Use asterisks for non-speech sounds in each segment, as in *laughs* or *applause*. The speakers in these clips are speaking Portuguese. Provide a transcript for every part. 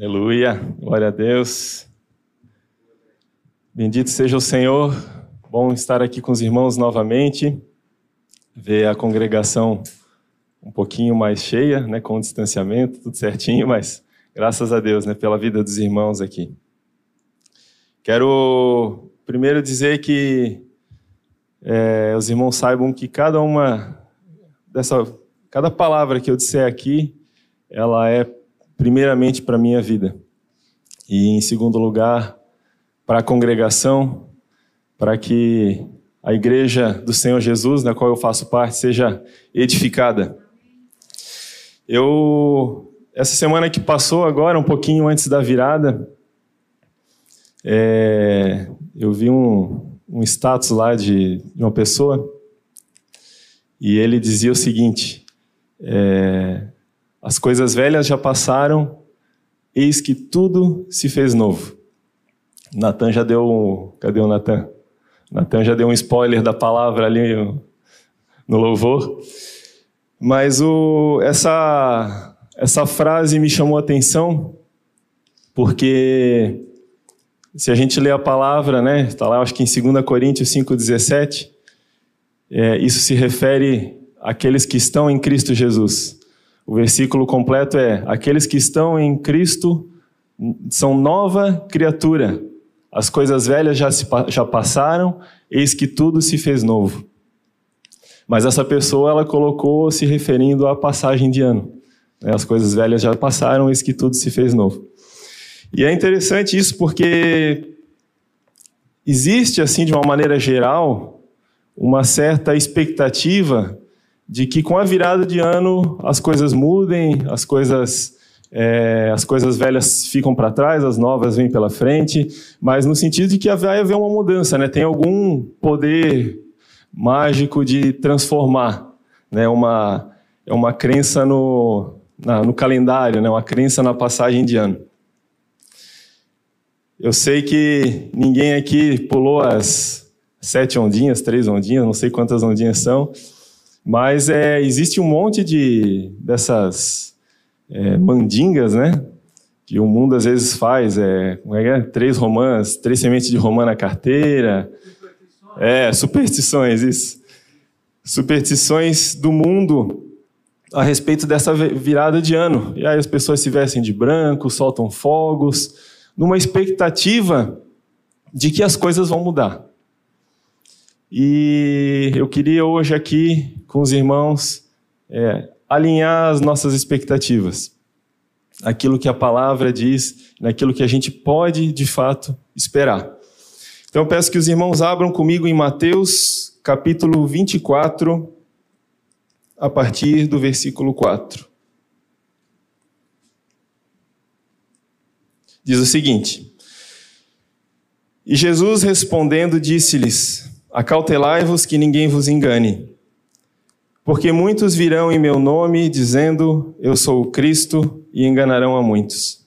Aleluia, glória a Deus. Bendito seja o Senhor. Bom estar aqui com os irmãos novamente. Ver a congregação um pouquinho mais cheia, né, com o distanciamento, tudo certinho, mas graças a Deus, né, pela vida dos irmãos aqui. Quero primeiro dizer que é, os irmãos saibam que cada uma dessa, cada palavra que eu disser aqui, ela é primeiramente para a minha vida. E, em segundo lugar, para a congregação, para que a igreja do Senhor Jesus, na qual eu faço parte, seja edificada. Eu, essa semana que passou, agora, um pouquinho antes da virada, é, eu vi um, um status lá de, de, uma pessoa e ele dizia o seguinte: é, as coisas velhas já passaram, eis que tudo se fez novo. Natan já deu. Cadê o Natan? Natan já deu um spoiler da palavra ali no louvor. Mas o, essa, essa frase me chamou a atenção, porque se a gente lê a palavra, né, está lá, acho que em 2 Coríntios 5,17, é, isso se refere àqueles que estão em Cristo Jesus. O versículo completo é: Aqueles que estão em Cristo são nova criatura. As coisas velhas já, se, já passaram, eis que tudo se fez novo. Mas essa pessoa ela colocou se referindo à passagem de ano. Né? As coisas velhas já passaram, eis que tudo se fez novo. E é interessante isso porque existe, assim, de uma maneira geral, uma certa expectativa de que com a virada de ano as coisas mudem, as coisas é, as coisas velhas ficam para trás, as novas vêm pela frente, mas no sentido de que vai haver uma mudança, né? Tem algum poder mágico de transformar, né? Uma é uma crença no na, no calendário, né? Uma crença na passagem de ano. Eu sei que ninguém aqui pulou as sete ondinhas, três ondinhas, não sei quantas ondinhas são. Mas é, existe um monte de dessas é, mandingas, né? Que o mundo às vezes faz. É, é é? Três romãs, três sementes de romã na carteira. É, superstições, isso. Superstições do mundo a respeito dessa virada de ano. E aí as pessoas se vestem de branco, soltam fogos, numa expectativa de que as coisas vão mudar. E eu queria hoje aqui, com os irmãos, é, alinhar as nossas expectativas. Aquilo que a palavra diz, naquilo que a gente pode, de fato, esperar. Então eu peço que os irmãos abram comigo em Mateus, capítulo 24, a partir do versículo 4. Diz o seguinte: E Jesus respondendo disse-lhes: Acautelai-vos que ninguém vos engane. Porque muitos virão em meu nome, dizendo: Eu sou o Cristo, e enganarão a muitos.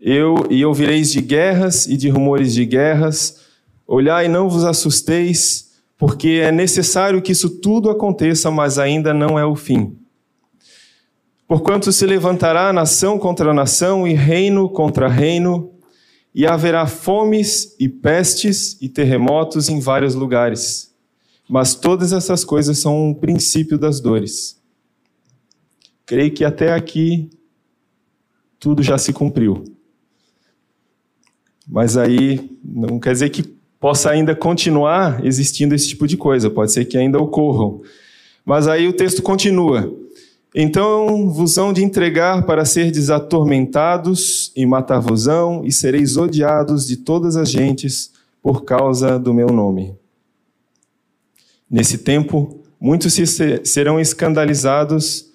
Eu, e ouvireis de guerras e de rumores de guerras. Olhai não vos assusteis, porque é necessário que isso tudo aconteça, mas ainda não é o fim. Porquanto se levantará nação contra nação e reino contra reino, e haverá fomes e pestes e terremotos em vários lugares. Mas todas essas coisas são um princípio das dores. Creio que até aqui tudo já se cumpriu. Mas aí não quer dizer que possa ainda continuar existindo esse tipo de coisa, pode ser que ainda ocorram. Mas aí o texto continua. Então vos hão de entregar para ser desatormentados e matar-vos-ão, e sereis odiados de todas as gentes por causa do meu nome. Nesse tempo, muitos serão escandalizados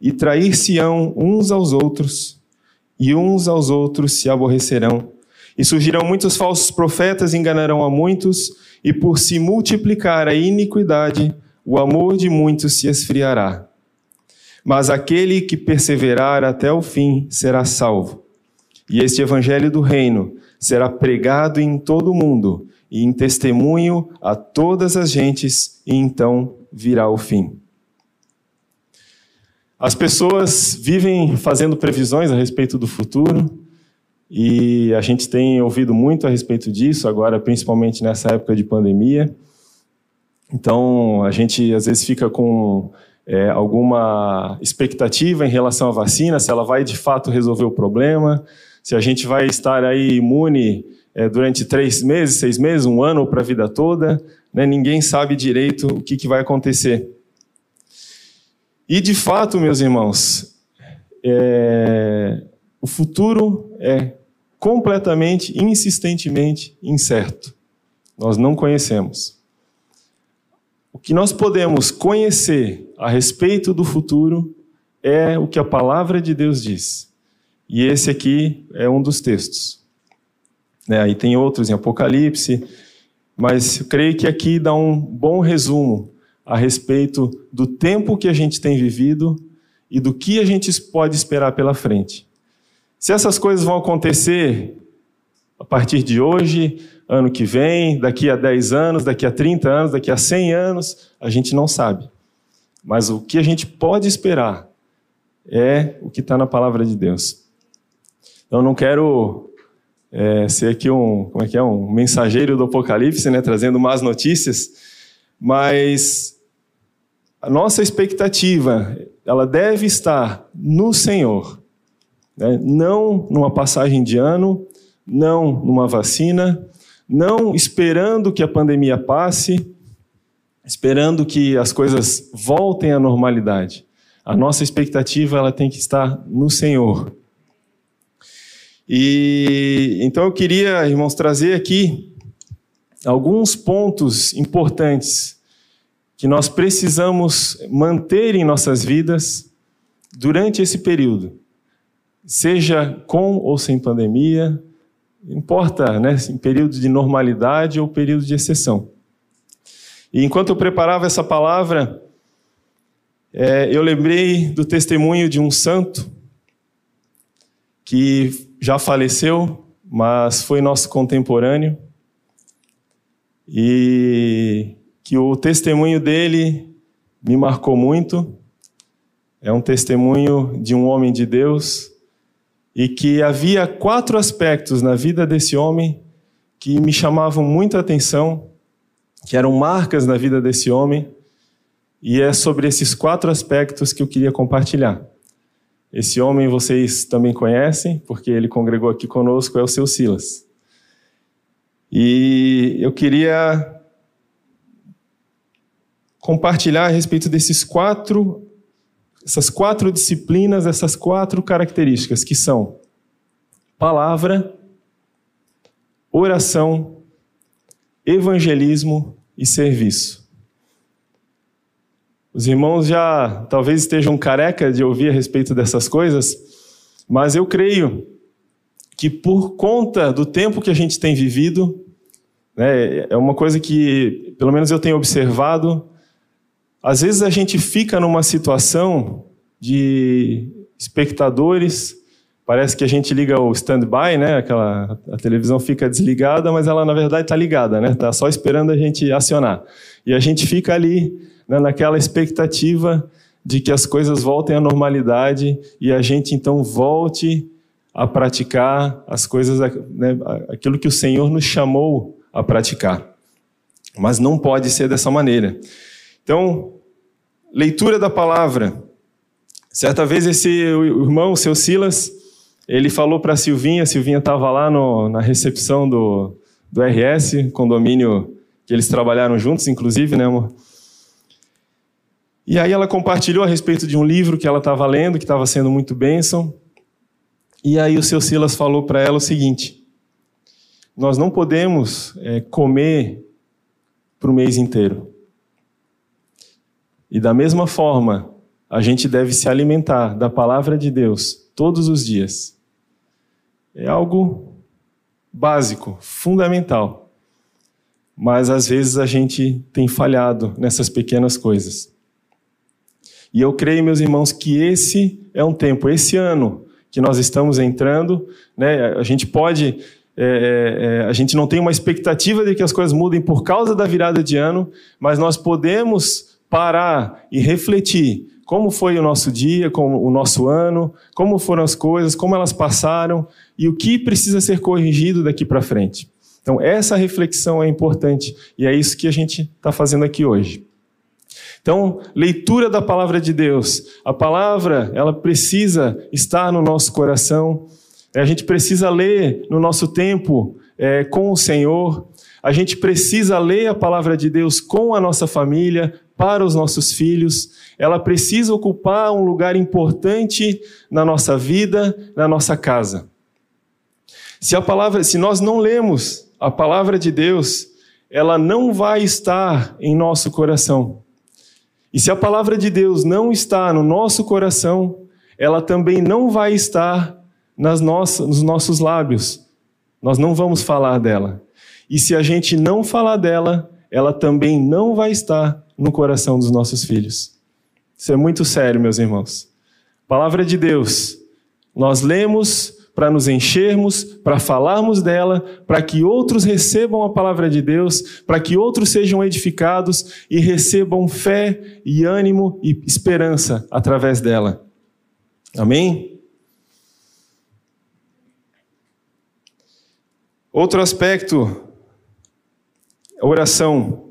e trair-se-ão uns aos outros, e uns aos outros se aborrecerão. E surgirão muitos falsos profetas, enganarão a muitos, e por se multiplicar a iniquidade, o amor de muitos se esfriará. Mas aquele que perseverar até o fim será salvo. E este evangelho do reino será pregado em todo o mundo e em testemunho a todas as gentes, e então virá o fim. As pessoas vivem fazendo previsões a respeito do futuro, e a gente tem ouvido muito a respeito disso, agora principalmente nessa época de pandemia. Então, a gente às vezes fica com é, alguma expectativa em relação à vacina, se ela vai de fato resolver o problema, se a gente vai estar aí imune é, durante três meses, seis meses, um ano ou para a vida toda. Né? Ninguém sabe direito o que, que vai acontecer. E de fato, meus irmãos, é, o futuro é completamente, insistentemente incerto. Nós não conhecemos. Que nós podemos conhecer a respeito do futuro é o que a palavra de Deus diz. E esse aqui é um dos textos. Né, aí tem outros em Apocalipse, mas eu creio que aqui dá um bom resumo a respeito do tempo que a gente tem vivido e do que a gente pode esperar pela frente. Se essas coisas vão acontecer a partir de hoje, ano que vem, daqui a 10 anos, daqui a 30 anos, daqui a 100 anos, a gente não sabe. Mas o que a gente pode esperar é o que está na palavra de Deus. Então, não quero é, ser aqui um, como é que é, um mensageiro do Apocalipse, né, trazendo más notícias, mas a nossa expectativa, ela deve estar no Senhor, né? não numa passagem de ano, não numa vacina, não esperando que a pandemia passe, esperando que as coisas voltem à normalidade. A nossa expectativa ela tem que estar no Senhor. E então eu queria, irmãos, trazer aqui alguns pontos importantes que nós precisamos manter em nossas vidas durante esse período seja com ou sem pandemia, importa, né, em período de normalidade ou período de exceção. E enquanto eu preparava essa palavra, é, eu lembrei do testemunho de um santo que já faleceu, mas foi nosso contemporâneo, e que o testemunho dele me marcou muito. É um testemunho de um homem de Deus e que havia quatro aspectos na vida desse homem que me chamavam muita atenção, que eram marcas na vida desse homem, e é sobre esses quatro aspectos que eu queria compartilhar. Esse homem vocês também conhecem, porque ele congregou aqui conosco, é o seu Silas. E eu queria compartilhar a respeito desses quatro essas quatro disciplinas, essas quatro características que são palavra, oração, evangelismo e serviço. Os irmãos já talvez estejam careca de ouvir a respeito dessas coisas, mas eu creio que por conta do tempo que a gente tem vivido, né, é uma coisa que, pelo menos eu tenho observado, às vezes a gente fica numa situação de espectadores, parece que a gente liga o stand-by, né? Aquela, a televisão fica desligada, mas ela na verdade está ligada, né? Está só esperando a gente acionar. E a gente fica ali né, naquela expectativa de que as coisas voltem à normalidade e a gente então volte a praticar as coisas, né, aquilo que o Senhor nos chamou a praticar. Mas não pode ser dessa maneira. Então, leitura da palavra. Certa vez esse irmão, o seu Silas, ele falou para a Silvinha, a Silvinha estava lá no, na recepção do, do RS, condomínio que eles trabalharam juntos, inclusive, né, amor? E aí ela compartilhou a respeito de um livro que ela estava lendo, que estava sendo muito bênção. E aí o seu Silas falou para ela o seguinte: nós não podemos é, comer para o mês inteiro. E da mesma forma, a gente deve se alimentar da palavra de Deus todos os dias. É algo básico, fundamental. Mas às vezes a gente tem falhado nessas pequenas coisas. E eu creio, meus irmãos, que esse é um tempo, esse ano que nós estamos entrando, né, a gente pode é, é, é, a gente não tem uma expectativa de que as coisas mudem por causa da virada de ano, mas nós podemos parar e refletir como foi o nosso dia, como o nosso ano, como foram as coisas, como elas passaram e o que precisa ser corrigido daqui para frente. Então, essa reflexão é importante e é isso que a gente está fazendo aqui hoje. Então, leitura da palavra de Deus. A palavra, ela precisa estar no nosso coração. A gente precisa ler no nosso tempo é, com o Senhor. A gente precisa ler a palavra de Deus com a nossa família, para os nossos filhos. Ela precisa ocupar um lugar importante na nossa vida, na nossa casa. Se a palavra, se nós não lemos a palavra de Deus, ela não vai estar em nosso coração. E se a palavra de Deus não está no nosso coração, ela também não vai estar nas nossas, nos nossos lábios. Nós não vamos falar dela. E se a gente não falar dela, ela também não vai estar no coração dos nossos filhos. Isso é muito sério, meus irmãos. Palavra de Deus. Nós lemos para nos enchermos, para falarmos dela, para que outros recebam a palavra de Deus, para que outros sejam edificados e recebam fé e ânimo e esperança através dela. Amém? Outro aspecto, oração.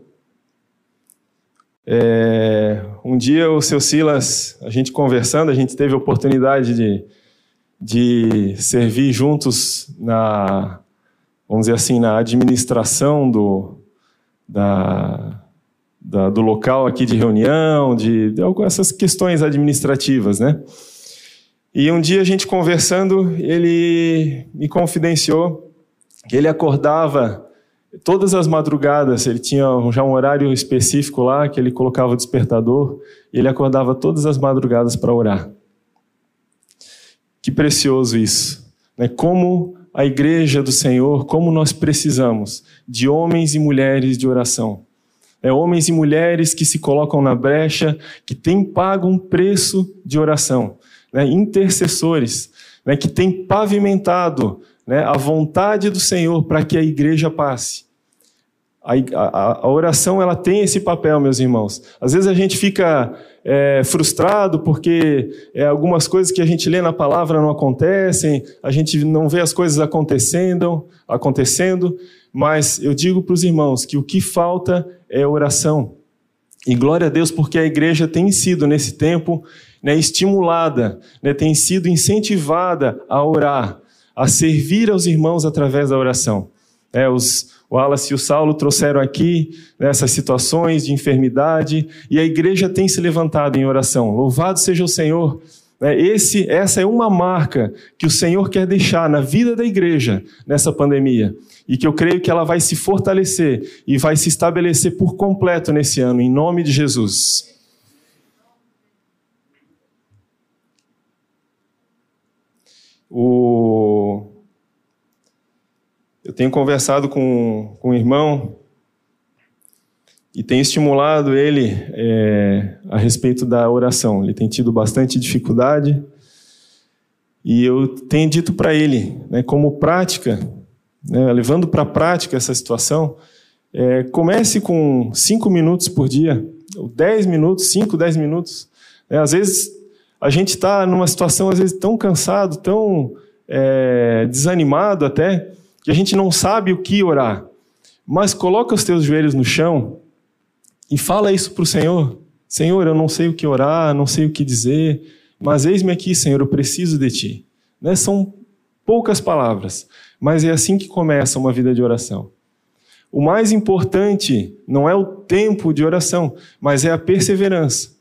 É, um dia o seu Silas, a gente conversando, a gente teve a oportunidade de, de servir juntos na, vamos dizer assim, na administração do, da, da, do local aqui de reunião, de, de essas questões administrativas, né? E um dia a gente conversando, ele me confidenciou que ele acordava todas as madrugadas, ele tinha já um horário específico lá, que ele colocava o despertador, e ele acordava todas as madrugadas para orar. Que precioso isso. Né? Como a igreja do Senhor, como nós precisamos de homens e mulheres de oração. É, homens e mulheres que se colocam na brecha, que têm pago um preço de oração. Né? Intercessores, né? que têm pavimentado né, a vontade do Senhor para que a igreja passe. A, a, a, oração ela tem esse papel, meus irmãos. Às vezes a gente fica é, frustrado porque é, algumas coisas que a gente lê na palavra não acontecem, a gente não vê as coisas acontecendo, acontecendo. Mas eu digo para os irmãos que o que falta é oração. E glória a Deus porque a igreja tem sido nesse tempo né, estimulada, né, tem sido incentivada a orar, a servir aos irmãos através da oração. É, os, o Wallace e o Saulo trouxeram aqui nessas situações de enfermidade e a igreja tem se levantado em oração. Louvado seja o Senhor. É, esse, essa é uma marca que o Senhor quer deixar na vida da igreja nessa pandemia e que eu creio que ela vai se fortalecer e vai se estabelecer por completo nesse ano, em nome de Jesus. O eu tenho conversado com, com um irmão e tenho estimulado ele é, a respeito da oração. Ele tem tido bastante dificuldade e eu tenho dito para ele, né, como prática, né, levando para a prática essa situação, é, comece com cinco minutos por dia, dez minutos, cinco, dez minutos. É, às vezes a gente está numa situação às vezes tão cansado, tão é, desanimado até, que a gente não sabe o que orar. Mas coloca os teus joelhos no chão e fala isso para o Senhor. Senhor, eu não sei o que orar, não sei o que dizer, mas eis-me aqui, Senhor, eu preciso de Ti. Né? São poucas palavras, mas é assim que começa uma vida de oração. O mais importante não é o tempo de oração, mas é a perseverança.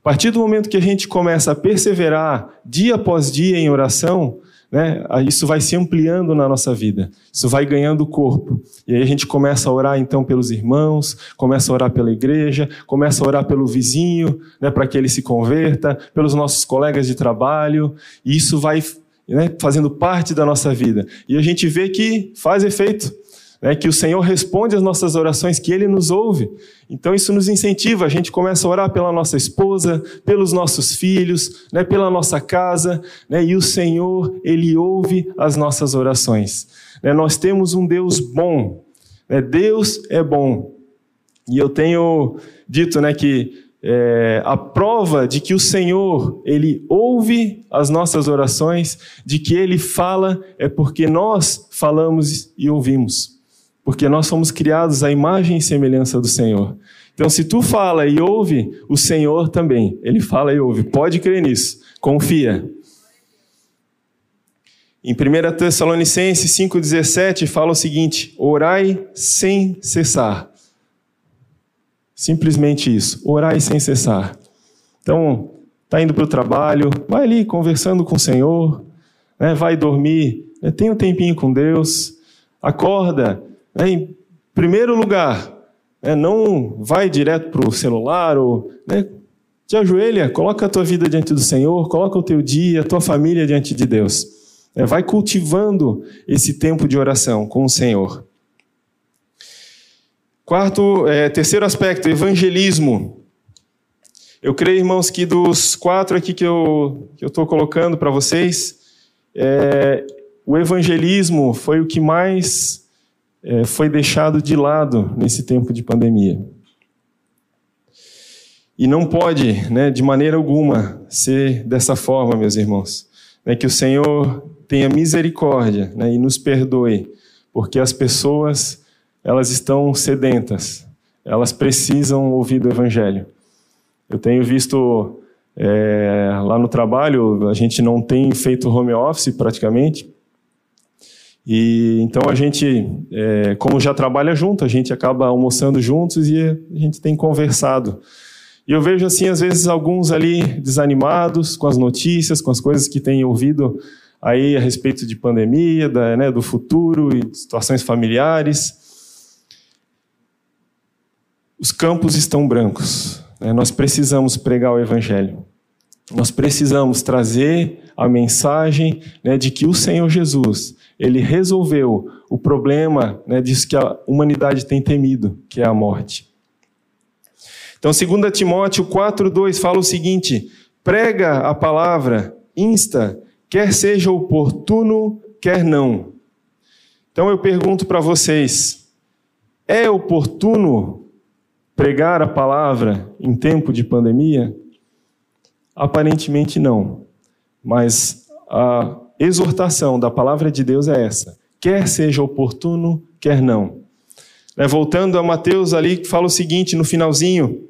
A partir do momento que a gente começa a perseverar dia após dia em oração, né, isso vai se ampliando na nossa vida, isso vai ganhando corpo. E aí a gente começa a orar então pelos irmãos, começa a orar pela igreja, começa a orar pelo vizinho, né, para que ele se converta, pelos nossos colegas de trabalho, e isso vai né, fazendo parte da nossa vida. E a gente vê que faz efeito né, que o Senhor responde às nossas orações, que Ele nos ouve. Então isso nos incentiva, a gente começa a orar pela nossa esposa, pelos nossos filhos, né, pela nossa casa, né, e o Senhor, Ele ouve as nossas orações. Né, nós temos um Deus bom, né, Deus é bom. E eu tenho dito né, que é, a prova de que o Senhor, Ele ouve as nossas orações, de que Ele fala, é porque nós falamos e ouvimos. Porque nós somos criados à imagem e semelhança do Senhor. Então, se tu fala e ouve, o Senhor também, Ele fala e ouve. Pode crer nisso. Confia. Em 1 Tessalonicenses 5,17 fala o seguinte: orai sem cessar. Simplesmente isso, orai sem cessar. Então, está indo para o trabalho, vai ali conversando com o Senhor, né, vai dormir, né, tem um tempinho com Deus, acorda. Em primeiro lugar, né, não vai direto para o celular, ou, né, te ajoelha, coloca a tua vida diante do Senhor, coloca o teu dia, a tua família diante de Deus. Né, vai cultivando esse tempo de oração com o Senhor. Quarto, é, terceiro aspecto, evangelismo. Eu creio, irmãos, que dos quatro aqui que eu estou colocando para vocês, é, o evangelismo foi o que mais é, foi deixado de lado nesse tempo de pandemia. E não pode, né, de maneira alguma, ser dessa forma, meus irmãos. Né, que o Senhor tenha misericórdia né, e nos perdoe, porque as pessoas elas estão sedentas, elas precisam ouvir do Evangelho. Eu tenho visto é, lá no trabalho, a gente não tem feito home office praticamente, e então a gente, é, como já trabalha junto, a gente acaba almoçando juntos e a gente tem conversado. E eu vejo assim, às vezes, alguns ali desanimados com as notícias, com as coisas que têm ouvido aí a respeito de pandemia, da, né, do futuro e situações familiares os campos estão brancos. Né? Nós precisamos pregar o Evangelho. Nós precisamos trazer a mensagem né, de que o Senhor Jesus ele resolveu o problema né, disso que a humanidade tem temido, que é a morte. Então, 2 Timóteo 4,2 fala o seguinte: prega a palavra, insta, quer seja oportuno, quer não. Então eu pergunto para vocês: é oportuno pregar a palavra em tempo de pandemia? Aparentemente não. Mas a exortação da palavra de Deus é essa: quer seja oportuno, quer não. Né, voltando a Mateus ali, que fala o seguinte no finalzinho: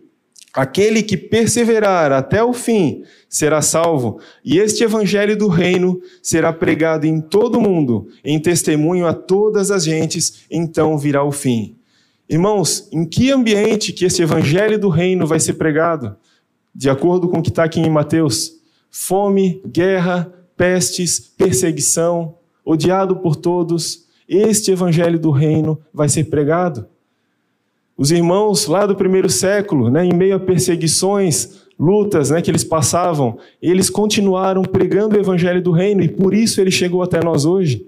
Aquele que perseverar até o fim será salvo, e este evangelho do reino será pregado em todo o mundo, em testemunho a todas as gentes, então virá o fim. Irmãos, em que ambiente que esse evangelho do reino vai ser pregado? De acordo com o que está aqui em Mateus: fome, guerra, pestes, perseguição, odiado por todos. Este evangelho do reino vai ser pregado. Os irmãos lá do primeiro século, né, em meio a perseguições, lutas né, que eles passavam, eles continuaram pregando o evangelho do reino e por isso ele chegou até nós hoje.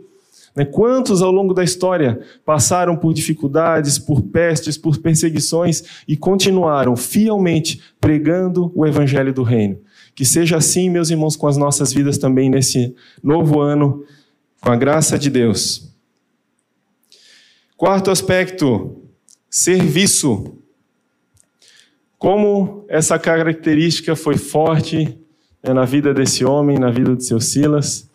Né? Quantos ao longo da história passaram por dificuldades, por pestes, por perseguições e continuaram fielmente pregando o evangelho do reino? Que seja assim, meus irmãos, com as nossas vidas também nesse novo ano, com a graça de Deus. Quarto aspecto, serviço. Como essa característica foi forte né, na vida desse homem, na vida de seu Silas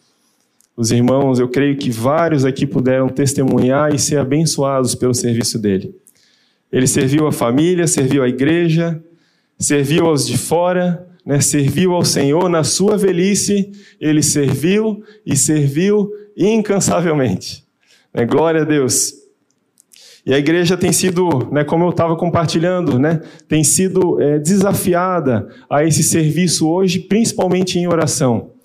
os irmãos, eu creio que vários aqui puderam testemunhar e ser abençoados pelo serviço dele. Ele serviu a família, serviu a igreja, serviu aos de fora, né, serviu ao Senhor na sua velhice, ele serviu e serviu incansavelmente. Né, glória a Deus. E a igreja tem sido, né, como eu estava compartilhando, né, tem sido é, desafiada a esse serviço hoje, principalmente em oração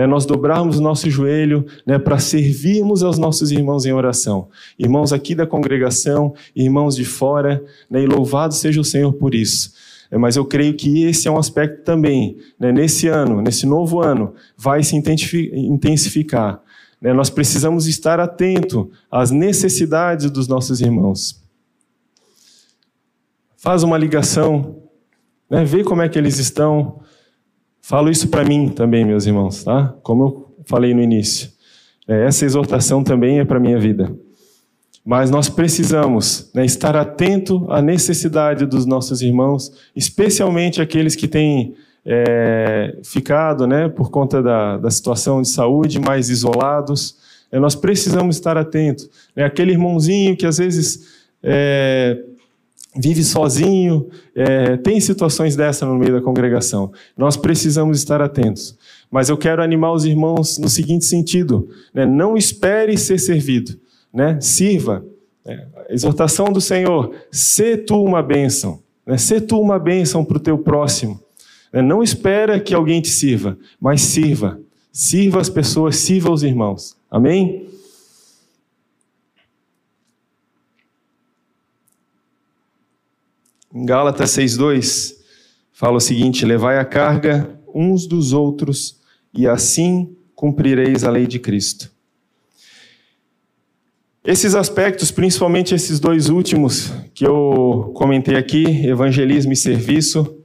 né, nós dobrarmos o nosso joelho né, para servirmos aos nossos irmãos em oração. Irmãos aqui da congregação, irmãos de fora, né, e louvado seja o Senhor por isso. É, mas eu creio que esse é um aspecto também, né, nesse ano, nesse novo ano, vai se intensificar. Né, nós precisamos estar atento às necessidades dos nossos irmãos. Faz uma ligação, né, vê como é que eles estão, Falo isso para mim também, meus irmãos, tá? Como eu falei no início. É, essa exortação também é para minha vida. Mas nós precisamos né, estar atento à necessidade dos nossos irmãos, especialmente aqueles que têm é, ficado, né, por conta da, da situação de saúde, mais isolados. É, nós precisamos estar atentos. Né, aquele irmãozinho que às vezes é, vive sozinho, é, tem situações dessa no meio da congregação. Nós precisamos estar atentos. Mas eu quero animar os irmãos no seguinte sentido: né, não espere ser servido, né, sirva. É, a exortação do Senhor: sê tu uma bênção, né, sê tu uma bênção para o teu próximo. Né, não espera que alguém te sirva, mas sirva. Sirva as pessoas, sirva os irmãos. Amém? Em Gálatas 6,2 fala o seguinte: Levai a carga uns dos outros, e assim cumprireis a lei de Cristo. Esses aspectos, principalmente esses dois últimos que eu comentei aqui, evangelismo e serviço,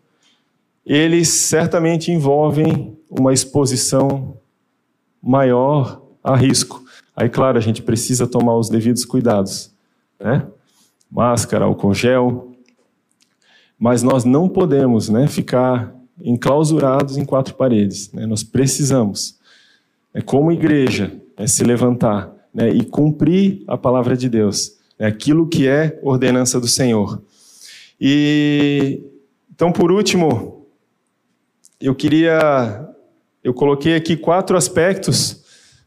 eles certamente envolvem uma exposição maior a risco. Aí, claro, a gente precisa tomar os devidos cuidados, né? Máscara, álcool gel, mas nós não podemos né, ficar enclausurados em quatro paredes. Né? Nós precisamos, né, como igreja, né, se levantar né, e cumprir a palavra de Deus, né, aquilo que é ordenança do Senhor. E então, por último, eu queria, eu coloquei aqui quatro aspectos,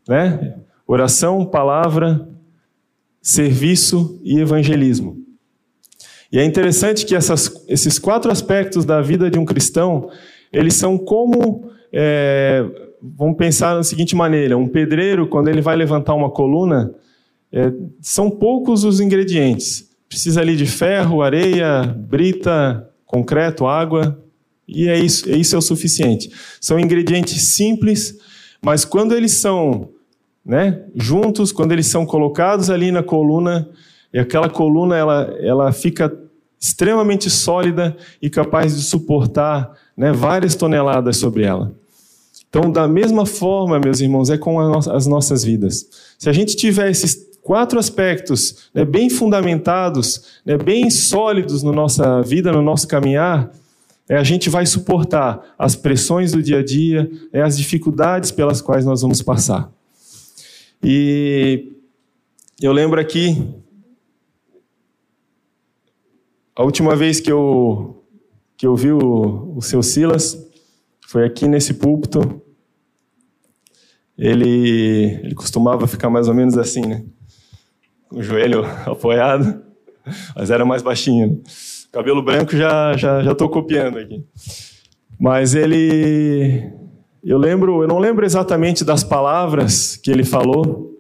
né? Oração, palavra, serviço e evangelismo. E é interessante que essas, esses quatro aspectos da vida de um cristão, eles são como, é, vamos pensar da seguinte maneira, um pedreiro, quando ele vai levantar uma coluna, é, são poucos os ingredientes. Precisa ali de ferro, areia, brita, concreto, água, e é isso, isso é o suficiente. São ingredientes simples, mas quando eles são né, juntos, quando eles são colocados ali na coluna, e aquela coluna ela, ela fica extremamente sólida e capaz de suportar né, várias toneladas sobre ela. Então, da mesma forma, meus irmãos, é com as nossas vidas. Se a gente tiver esses quatro aspectos né, bem fundamentados, né, bem sólidos na nossa vida, no nosso caminhar, é, a gente vai suportar as pressões do dia a dia, é, as dificuldades pelas quais nós vamos passar. E eu lembro aqui a última vez que eu, que eu vi o, o seu Silas foi aqui nesse púlpito. Ele, ele costumava ficar mais ou menos assim, né? Com o joelho *laughs* apoiado, mas era mais baixinho. Né? Cabelo branco já já já estou copiando aqui. Mas ele, eu lembro, eu não lembro exatamente das palavras que ele falou,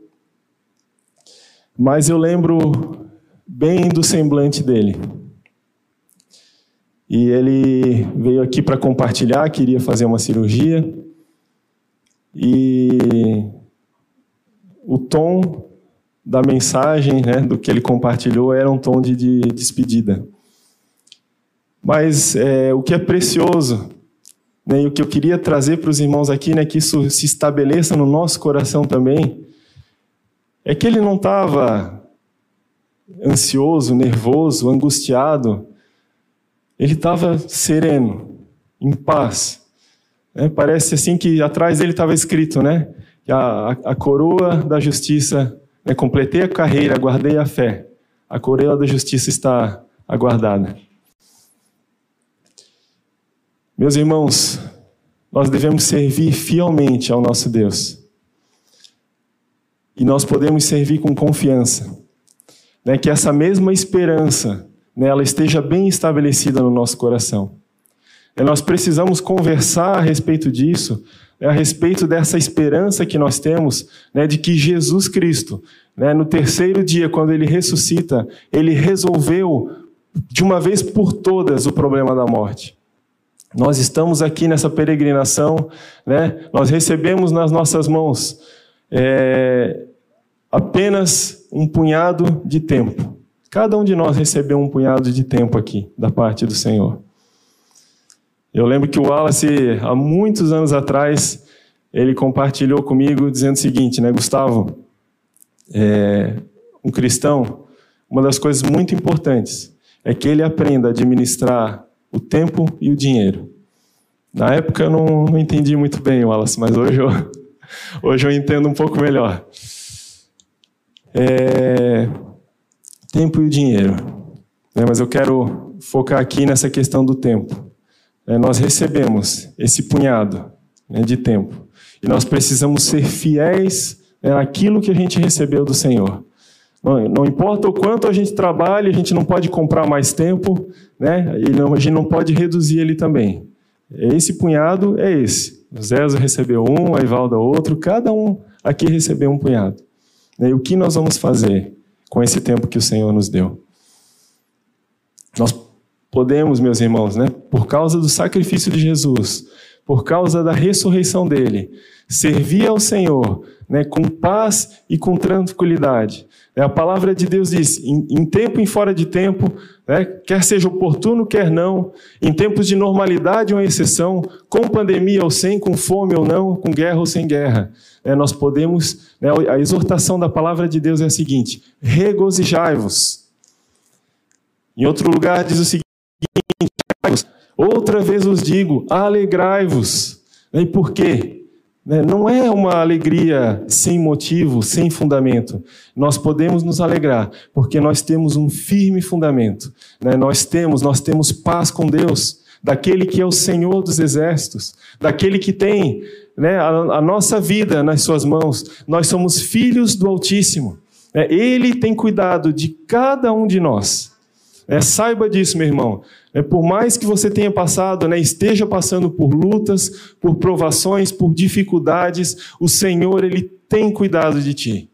mas eu lembro bem do semblante dele. E ele veio aqui para compartilhar, queria fazer uma cirurgia. E o tom da mensagem, né, do que ele compartilhou, era um tom de, de despedida. Mas é, o que é precioso, né, e o que eu queria trazer para os irmãos aqui, né, que isso se estabeleça no nosso coração também, é que ele não estava ansioso, nervoso, angustiado ele estava sereno, em paz. É, parece assim que atrás dele estava escrito, né? Que a, a, coroa da justiça, né? completei a carreira, guardei a fé. A coroa da justiça está aguardada. Meus irmãos, nós devemos servir fielmente ao nosso Deus. E nós podemos servir com confiança. Né? Que essa mesma esperança né, ela esteja bem estabelecida no nosso coração. E nós precisamos conversar a respeito disso, né, a respeito dessa esperança que nós temos né, de que Jesus Cristo, né, no terceiro dia, quando ele ressuscita, ele resolveu de uma vez por todas o problema da morte. Nós estamos aqui nessa peregrinação, né, nós recebemos nas nossas mãos é, apenas um punhado de tempo. Cada um de nós recebeu um punhado de tempo aqui da parte do Senhor. Eu lembro que o Wallace, há muitos anos atrás, ele compartilhou comigo dizendo o seguinte, né, Gustavo? É, um cristão, uma das coisas muito importantes é que ele aprenda a administrar o tempo e o dinheiro. Na época eu não, não entendi muito bem, Wallace, mas hoje eu, *laughs* hoje eu entendo um pouco melhor. É, tempo e o dinheiro. É, mas eu quero focar aqui nessa questão do tempo. É, nós recebemos esse punhado né, de tempo e nós precisamos ser fiéis né, naquilo que a gente recebeu do Senhor. Não, não, importa o quanto a gente trabalha, a gente não pode comprar mais tempo, né? E não, a gente não pode reduzir ele também. Esse punhado é esse. O Zezo recebeu um, a Ivalda outro, cada um aqui recebeu um punhado. E o que nós vamos fazer com esse tempo que o Senhor nos deu? Nós podemos, meus irmãos, né, por causa do sacrifício de Jesus, por causa da ressurreição dele, servir ao Senhor né, com paz e com tranquilidade. É, a palavra de Deus diz: em, em tempo e fora de tempo, né, quer seja oportuno, quer não, em tempos de normalidade ou exceção, com pandemia ou sem, com fome ou não, com guerra ou sem guerra. É, nós podemos, né, a exortação da palavra de Deus é a seguinte: regozijai-vos. Em outro lugar diz o seguinte: outra vez os digo, alegrai-vos. E por quê? Né, não é uma alegria sem motivo, sem fundamento. Nós podemos nos alegrar porque nós temos um firme fundamento. Né? Nós temos, nós temos paz com Deus, daquele que é o Senhor dos exércitos, daquele que tem né, a, nossa vida nas suas mãos. Nós somos filhos do Altíssimo. Né? Ele tem cuidado de cada um de nós. É, saiba disso, meu irmão. É, por mais que você tenha passado, né, esteja passando por lutas, por provações, por dificuldades, o Senhor ele tem cuidado de ti.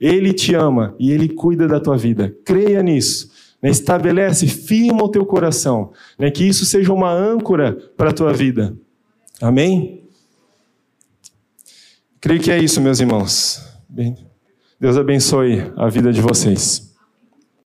Ele te ama e ele cuida da tua vida. Creia nisso. Né, estabelece, firma o teu coração, né, que isso seja uma âncora para a tua vida. Amém? Creio que é isso, meus irmãos. Deus abençoe a vida de vocês.